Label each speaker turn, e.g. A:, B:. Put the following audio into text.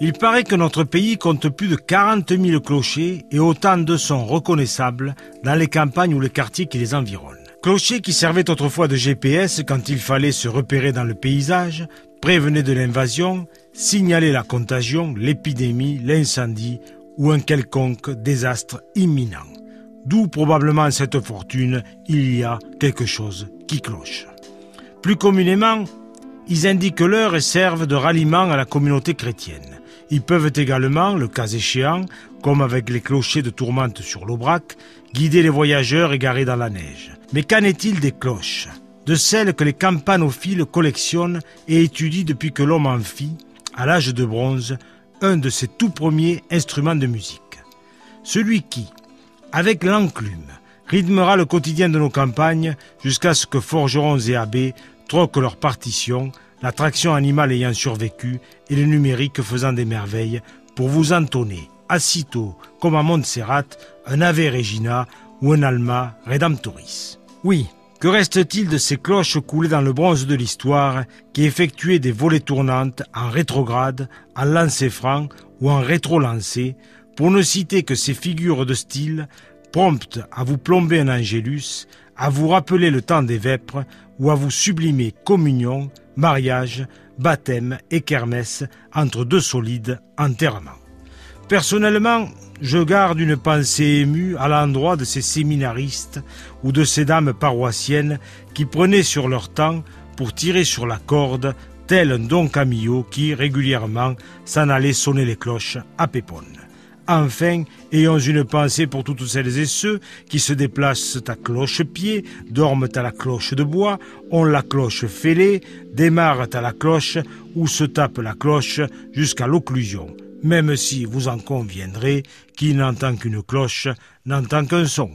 A: Il paraît que notre pays compte plus de 40 000 clochers et autant de sons reconnaissables dans les campagnes ou les quartiers qui les environnent. Clochers qui servaient autrefois de GPS quand il fallait se repérer dans le paysage, prévenaient de l'invasion, signaler la contagion, l'épidémie, l'incendie ou un quelconque désastre imminent. D'où probablement cette fortune, il y a quelque chose qui cloche. Plus communément, ils indiquent l'heure et servent de ralliement à la communauté chrétienne. Ils peuvent également, le cas échéant, comme avec les clochers de tourmente sur l'Aubrac, guider les voyageurs égarés dans la neige. Mais qu'en est-il des cloches? De celles que les campanophiles collectionnent et étudient depuis que l'homme en fit, à l'âge de bronze, un de ses tout premiers instruments de musique. Celui qui, avec l'enclume, rythmera le quotidien de nos campagnes jusqu'à ce que forgerons et abbés troquent leurs partitions, l'attraction animale ayant survécu et le numérique faisant des merveilles pour vous entonner, aussitôt comme à Montserrat, un Ave Regina ou un Alma Redemptoris. Oui, que reste-t-il de ces cloches coulées dans le bronze de l'histoire qui effectuaient des volées tournantes en rétrograde, en lancer franc ou en rétro-lancé, pour ne citer que ces figures de style promptes à vous plomber un angélus, à vous rappeler le temps des vêpres ou à vous sublimer communion, mariage, baptême et kermesse entre deux solides enterrements. Personnellement, je garde une pensée émue à l'endroit de ces séminaristes ou de ces dames paroissiennes qui prenaient sur leur temps pour tirer sur la corde tel un don Camillo qui, régulièrement, s'en allait sonner les cloches à Pépone. Enfin, ayons une pensée pour toutes celles et ceux qui se déplacent à cloche-pied, dorment à la cloche de bois, ont la cloche fêlée, démarrent à la cloche ou se tapent la cloche jusqu'à l'occlusion même si vous en conviendrez, qui n'entend qu'une cloche n'entend qu'un son.